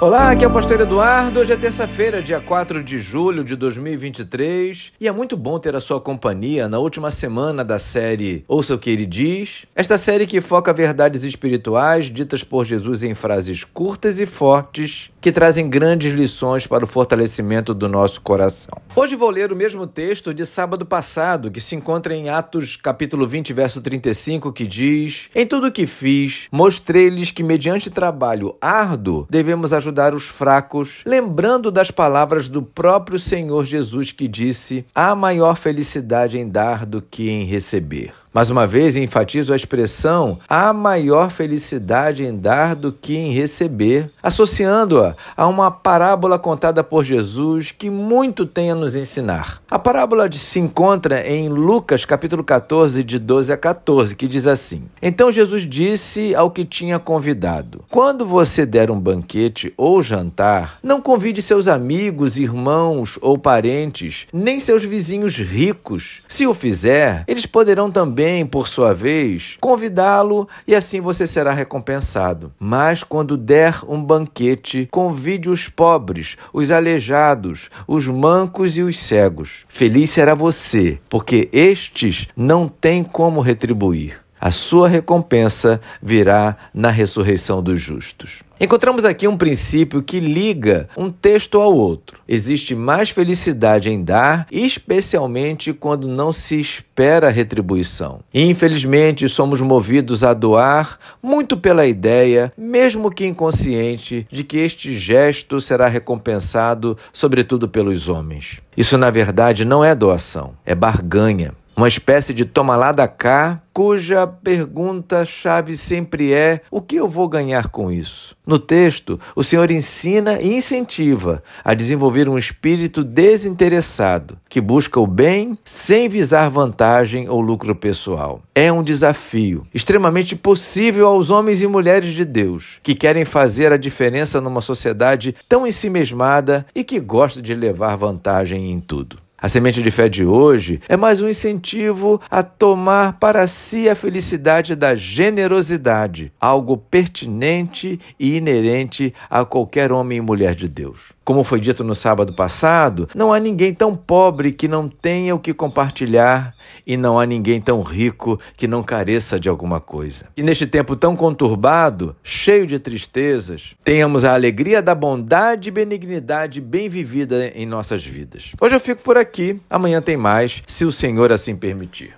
Olá, aqui é o Pastor Eduardo. Hoje é terça-feira, dia 4 de julho de 2023, e é muito bom ter a sua companhia na última semana da série Ouça o que ele diz. Esta série que foca verdades espirituais ditas por Jesus em frases curtas e fortes que trazem grandes lições para o fortalecimento do nosso coração. Hoje vou ler o mesmo texto de sábado passado, que se encontra em Atos capítulo 20, verso 35, que diz: Em tudo o que fiz, mostrei-lhes que mediante trabalho árduo devemos ajudar os fracos, lembrando das palavras do próprio Senhor Jesus que disse: Há maior felicidade em dar do que em receber. Mais uma vez, enfatizo a expressão há maior felicidade em dar do que em receber, associando-a a uma parábola contada por Jesus que muito tem a nos ensinar. A parábola se encontra em Lucas capítulo 14, de 12 a 14, que diz assim: Então Jesus disse ao que tinha convidado: Quando você der um banquete ou jantar, não convide seus amigos, irmãos ou parentes, nem seus vizinhos ricos. Se o fizer, eles poderão também por sua vez, convidá-lo e assim você será recompensado. Mas quando der um banquete, convide os pobres, os aleijados, os mancos e os cegos. Feliz será você, porque estes não têm como retribuir. A sua recompensa virá na ressurreição dos justos. Encontramos aqui um princípio que liga um texto ao outro. Existe mais felicidade em dar, especialmente quando não se espera retribuição. Infelizmente, somos movidos a doar muito pela ideia, mesmo que inconsciente, de que este gesto será recompensado, sobretudo pelos homens. Isso, na verdade, não é doação, é barganha uma espécie de toma lá da cá, cuja pergunta-chave sempre é: o que eu vou ganhar com isso? No texto, o Senhor ensina e incentiva a desenvolver um espírito desinteressado, que busca o bem sem visar vantagem ou lucro pessoal. É um desafio extremamente possível aos homens e mulheres de Deus que querem fazer a diferença numa sociedade tão ensimesmada e que gosta de levar vantagem em tudo. A semente de fé de hoje é mais um incentivo a tomar para si a felicidade da generosidade, algo pertinente e inerente a qualquer homem e mulher de Deus. Como foi dito no sábado passado, não há ninguém tão pobre que não tenha o que compartilhar e não há ninguém tão rico que não careça de alguma coisa. E neste tempo tão conturbado, cheio de tristezas, tenhamos a alegria da bondade e benignidade bem vivida em nossas vidas. Hoje eu fico por aqui, amanhã tem mais, se o Senhor assim permitir.